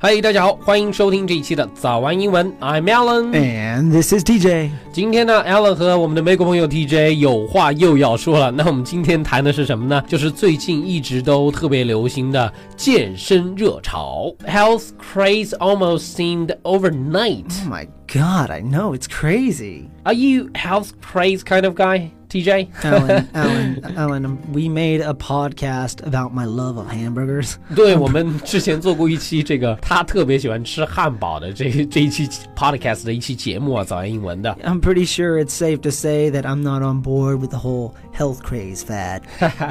嗨，大家好，欢迎收听这一期的早安英文。I'm Alan。 And this is TJ. 今天呢，Alan 和我们的美国朋友 TJ 有话又要说了。那我们今天谈的是什么呢？就是最近一直都特别流行的健身热潮，Health craze almost seemed overnight. Oh my god, I know, it's crazy. Are you health craze kind of guy, TJ? Alan, Alan, Alan, we made a podcast about my love of hamburgers. 对，我们之前做过一期这个他特别喜欢吃汉堡的这这一期 podcast 的一期节目啊，早安英文的。 I'm pretty sure it's safe to say that I'm not on board with the whole health craze fad.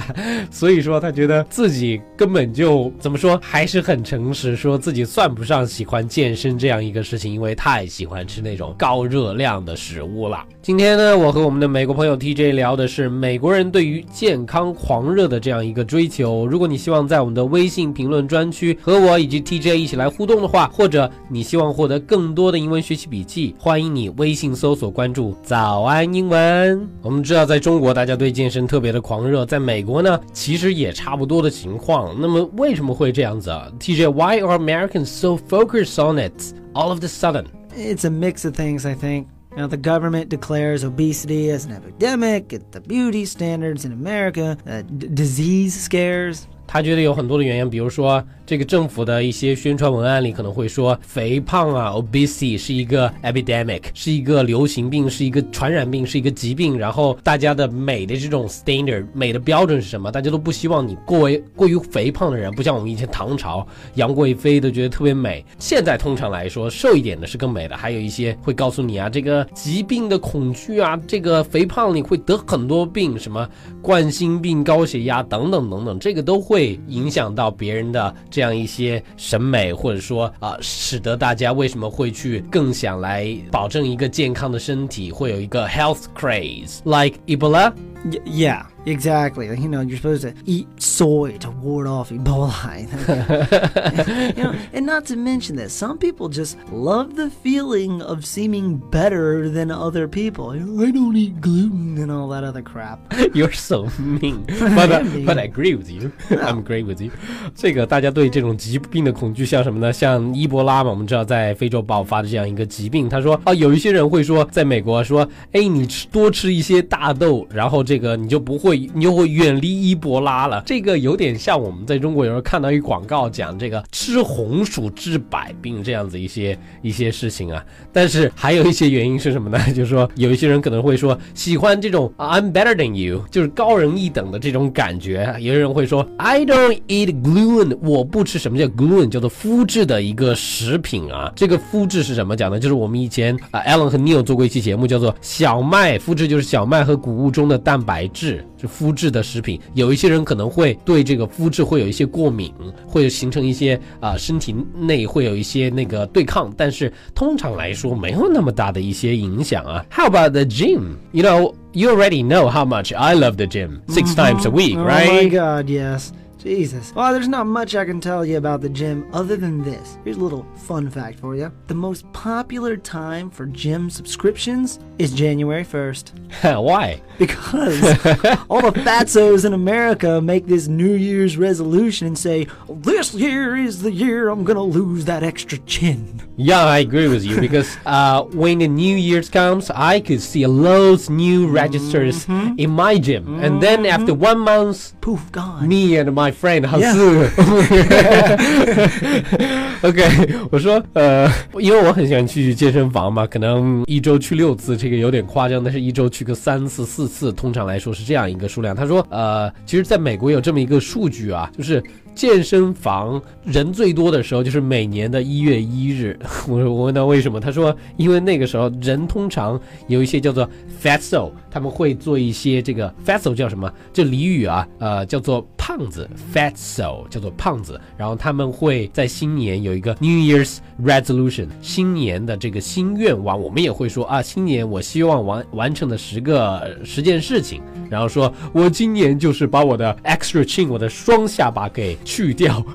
所以说他觉得自己根本就怎么说，还是很诚实，说自己算不上喜欢健身这样一个事情，因为太喜欢吃那种高热量的食物了。今天呢，我和我们的美国朋友 TJ 聊的是美国人对于健康狂热的这样一个追求。如果你希望在我们的微信评论专区和我以及 TJ 一起来互动的话，或者你希望获得更多的英文学习笔记，欢迎你微信搜索关注“早安英文”。我们知道，在中国大家对健身特别的狂热，在美国呢，其实也差不多的情况。那么为什么会这样子啊？TJ，Why are Americans so focused on it all of the sudden？ It's a mix of things, I think. Now, the government declares obesity as an epidemic, it, the beauty standards in America, uh, d- disease scares. 他觉得有很多的原因，比如说这个政府的一些宣传文案里可能会说肥胖啊，obesity 是一个 epidemic，是一个流行病，是一个传染病，是一个疾病。然后大家的美的这种 standard，美的标准是什么？大家都不希望你过为过于肥胖的人，不像我们以前唐朝杨贵妃都觉得特别美。现在通常来说，瘦一点的是更美的。还有一些会告诉你啊，这个疾病的恐惧啊，这个肥胖你会得很多病，什么冠心病、高血压等等等等，这个都会会影响到别人的这样一些审美，或者说啊、使得大家为什么会去更想来保证一个健康的身体，会有一个 health craze，like Ebola，yeah yeah, exactly. You know, you're supposed to eat soy to ward off Ebola. you know, and not to mention that some people just love the feeling of seeming better than other people. You know, I don't eat gluten and all that other crap. You're so mean, but uh, but I agree with you. I'm agree with you. 这个大家对这种疾病的恐惧，像什么呢？像伊波拉嘛，我们知道在非洲爆发的这样一个疾病。他说啊，有一些人会说，在美国说，哎，你吃多吃一些大豆，然后这个你就不会， 你就会远离伊波拉了。这个有点像我们在中国有时候看到一广告讲这个吃红薯治百病这样子一些一些事情啊。但是还有一些原因是什么呢？就是说有一些人可能会说 喜欢这种 I'm better than you，就是高人一等的这种感觉。有些人会说 I don't eat gluten，我不吃什么叫 gluten，叫做麸质的一个食品啊。这个麸质是怎么讲呢？就是我们以前啊 Alan 和 Neil 做过一期节目，叫做小麦麸质，就是小麦和谷物中的蛋白质，麸质的食品。有一些人可能会对这个肤质会有一些过敏，会形成一些啊、身体内会有一些那个对抗，但是通常来说没有那么大的一些影响啊。How about the gym? You know, you already know how much I love the gym six times a week, Oh right? my god, yes. Jesus. Well, there's not much I can tell you about the gym other than this. Here's a little fun fact for you. The most popular time for gym subscriptions is January 1st. Why? Because all the fatzos in America make this New Year's resolution and say, This year is the year I'm gonna lose that extra chin. Yeah, I agree with you because uh, when the New Year's comes, I could see a loads of new registers in my gym, and then after one month, Poof, gone. me and my friend 好.似 OK，我说呃，因为我很喜欢去健身房嘛，可能一周去六次，这个有点夸张，但是一周去个三次四次，通常来说是这样一个数量。他说呃，其实在美国有这么一个数据啊，就是健身房人最多的时候就是每年的一月一日。我我问他为什么，他说因为那个时候人通常有一些叫做 fatso，他们会做一些这个 fatso 叫什么？这俚语啊，呃，叫做胖子 fatso 叫做胖子。然后他们会在新年有一个 New Year's resolution，新年的这个新愿望，我们也会说啊，新年我希望完完成的十个十件事情，然后说我今年就是把我的 extra chin，我的双下巴给去掉。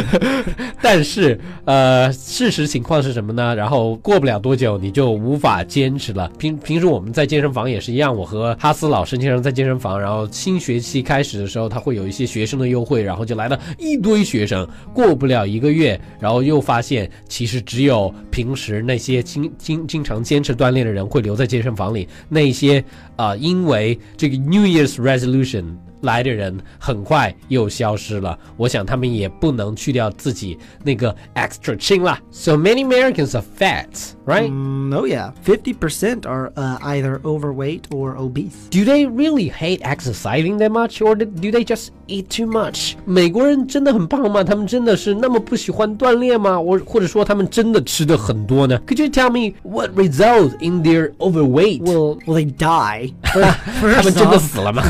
但是呃，事实情况是什么呢？然后过不了多久你就无法坚持了。平平时我们在健身房也是一样，我和哈斯老师经常在健身房，然后新学期开始的时候，他会有一些学生的优惠，然后就来了一堆学生。过不了一个月，然后又发现其实只有平时那些经经 经常坚持锻炼的人会留在健身房里，那些啊，因为这个 New Year's Resolution。来的人很快又消失了。我想他们也不能去掉自己那个 extra 轻啦。So many Americans are fat, right? Mm, oh yeah, fifty percent are uh, either overweight or obese. Do they really hate exercising that much, or do they just eat too much? 美国人真的很胖吗？他们真的是那么不喜欢锻炼吗？我或者说他们真的吃的很多呢？Could you tell me what results in their overweight? Well, well, they die. 他们真的死了吗？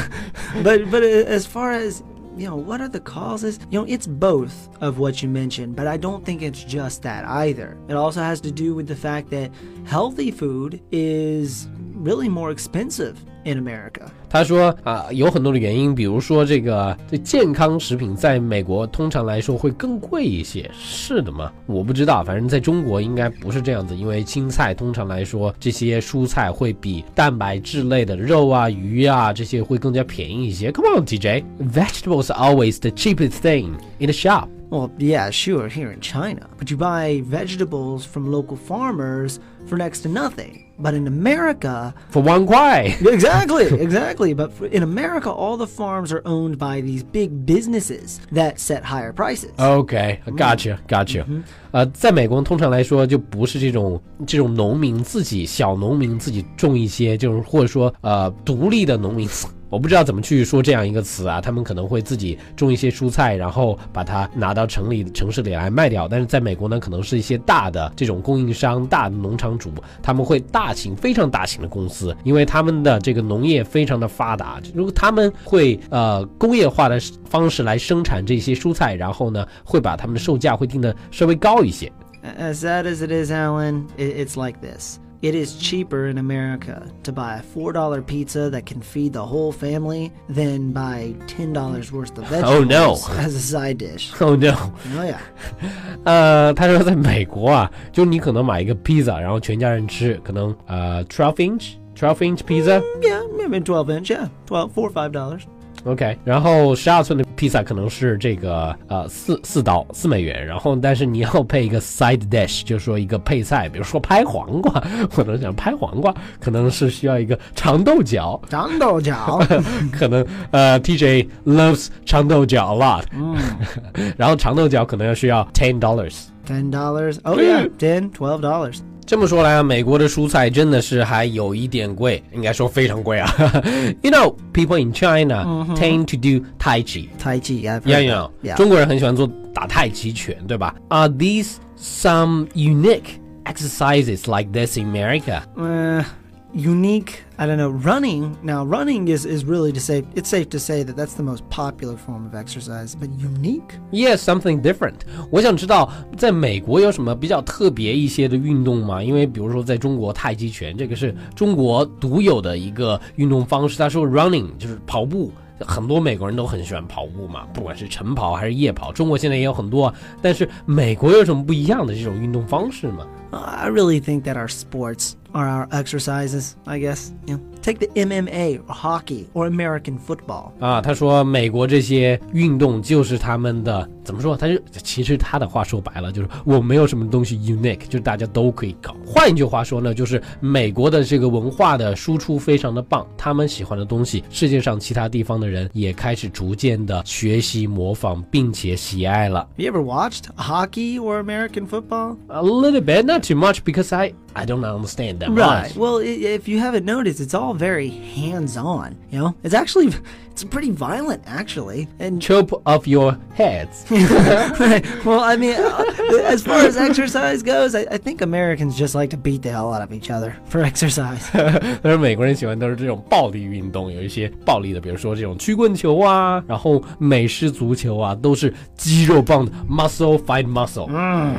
But but as far as you know, what are the causes? You know, it's both of what you mentioned, but I don't think it's just that either. It also has to do with the fact that healthy food is really more expensive in America. 他说啊，有很多的原因，比如说这个这健康食品在美国通常来说会更贵一些，是的吗？我不知道，反正在中国应该不是这样子，因为青菜通常来说这些蔬菜会比蛋白质类的肉啊、鱼啊这些会更加便宜一些。Come on, TJ, vegetables are always the cheapest thing in the shop. Well, yeah, sure, here in China. But you buy vegetables from local farmers for next to nothing. But in America, for one kwai. exactly, exactly. But for, in America, all the farms are owned by these big businesses that set higher prices. Okay, gotcha, gotcha. 呃，在美国通常来说就不是这种这种农民自己小农民自己种一些，就是或者说呃独立的农民。 我不知道怎么去说这样一个词啊，他们可能会自己种一些蔬菜，然后把它拿到城里城市里来卖掉。但是在美国呢，可能是一些大的这种供应商、大的农场主，他们会大型、非常大型的公司，因为他们的这个农业非常的发达，如果他们会呃工业化的方式来生产这些蔬菜，然后呢会把他们的售价会定的稍微高一些。As sad as it is, Alan, it's like this. It is cheaper in America to buy a $4 pizza that can feed the whole family than buy $10 worth of vegetables oh, no. as a side dish. Oh no. Oh yeah. 呃，他说在美国啊，就你可能买一个披萨，然后全家人吃，可能呃 twelve inch twelve inch pizza. Mm, yeah, maybe twelve inch. Yeah, twelve four five dollars. OK，然后十二寸的披萨可能是这个呃四四刀四美元，然后但是你要配一个 side dish，就是说一个配菜，比如说拍黄瓜，我能想拍黄瓜，可能是需要一个长豆角。长豆角，可能呃 TJ loves 长豆角 a lot，嗯，然后长豆角可能要需要 ten dollars。Ten dollars? Oh yeah, ten, twelve dollars. 这么说来啊，美国的蔬菜真的是还有一点贵，应该说非常贵啊。you know, people in China tend to do Tai Chi. Tai Chi, yeah. 中国人很喜欢做打太极拳，对吧？Are these some unique exercises like this in America? Uh, unique i don't know running now running is is really to say it's safe to say that that's the most popular form of exercise but unique yes something different 我想知道在美国有什么比较特别一些的运动吗因为比如说在中国太极拳这个是中国独有的一个运动方式他说 running 就是跑步很多美国人都很喜欢跑步嘛不管是晨跑还是夜跑中国现在也有很多但是美国有什么不一样的这种运动方式吗 i really think that our sports are our exercises, I guess. You know, take the MMA or hockey or American football. 啊，他说美国这些运动就是他们的怎么说？他就其实他的话说白了就是我没有什么东西 unique，就是大家都可以搞。换一句话说呢，就是美国的这个文化的输出非常的棒，他们喜欢的东西，世界上其他地方的人也开始逐渐的学习模仿，并且喜爱了。You ever watched hockey or American football? A little bit, not too much, because I I don't understand that right. much. Well, if you haven't noticed, it's all very hands-on. You know, it's actually it's pretty violent, actually. And chop off your heads. right. Well, I mean, uh, as far as exercise goes, I, I, think Americans just like to beat the hell out of each other for exercise. 但是美国人喜欢都是这种暴力运动，有一些暴力的，比如说这种曲棍球啊，然后美式足球啊，都是肌肉棒的 muscle fight muscle。嗯，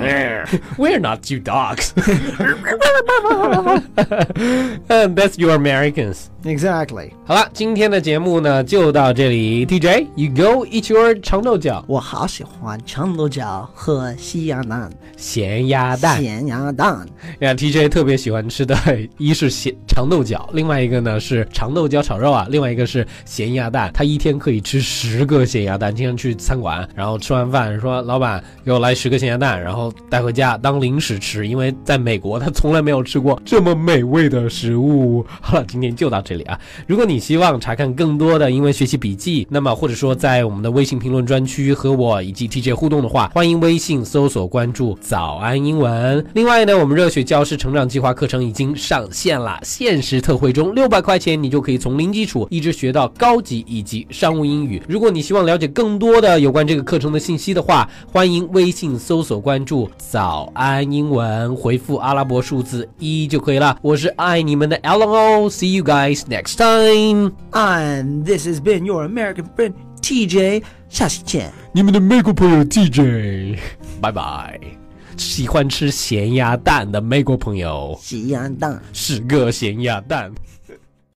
We're not two Dogs. and that's your Americans. Exactly. 好了，今天的节目呢就到这里。TJ，you go eat your 长豆角。我好喜欢长豆角和西鸭蛋。咸鸭蛋，咸鸭蛋。呀，TJ 特别喜欢吃的，一是咸长豆角，另外一个呢是长豆角炒肉啊，另外一个是咸鸭蛋。他一天可以吃十个咸鸭蛋，经常去餐馆，然后吃完饭说：“老板，给我来十个咸鸭蛋，然后带回家当零食吃。”因为在美国，他从来没有吃过这么美味的食物。好了，今天就到这这里啊。如果你希望查看更多的英文学习笔记，那么或者说在我们的微信评论专区和我以及 TJ 互动的话，欢迎微信搜索关注。早安英文。另外呢，我们热血教师成长计划课程已经上线了，限时特惠中，六百块钱你就可以从零基础一直学到高级以及商务英语。如果你希望了解更多的有关这个课程的信息的话，欢迎微信搜索关注“早安英文”，回复阿拉伯数字一就可以了。我是爱你们的 Alan O，See you guys next time。And this has been your American friend TJ，下期见。你们的美国朋友 TJ，拜拜。喜欢吃咸鸭蛋的美国朋友，咸鸭蛋，是个咸鸭蛋。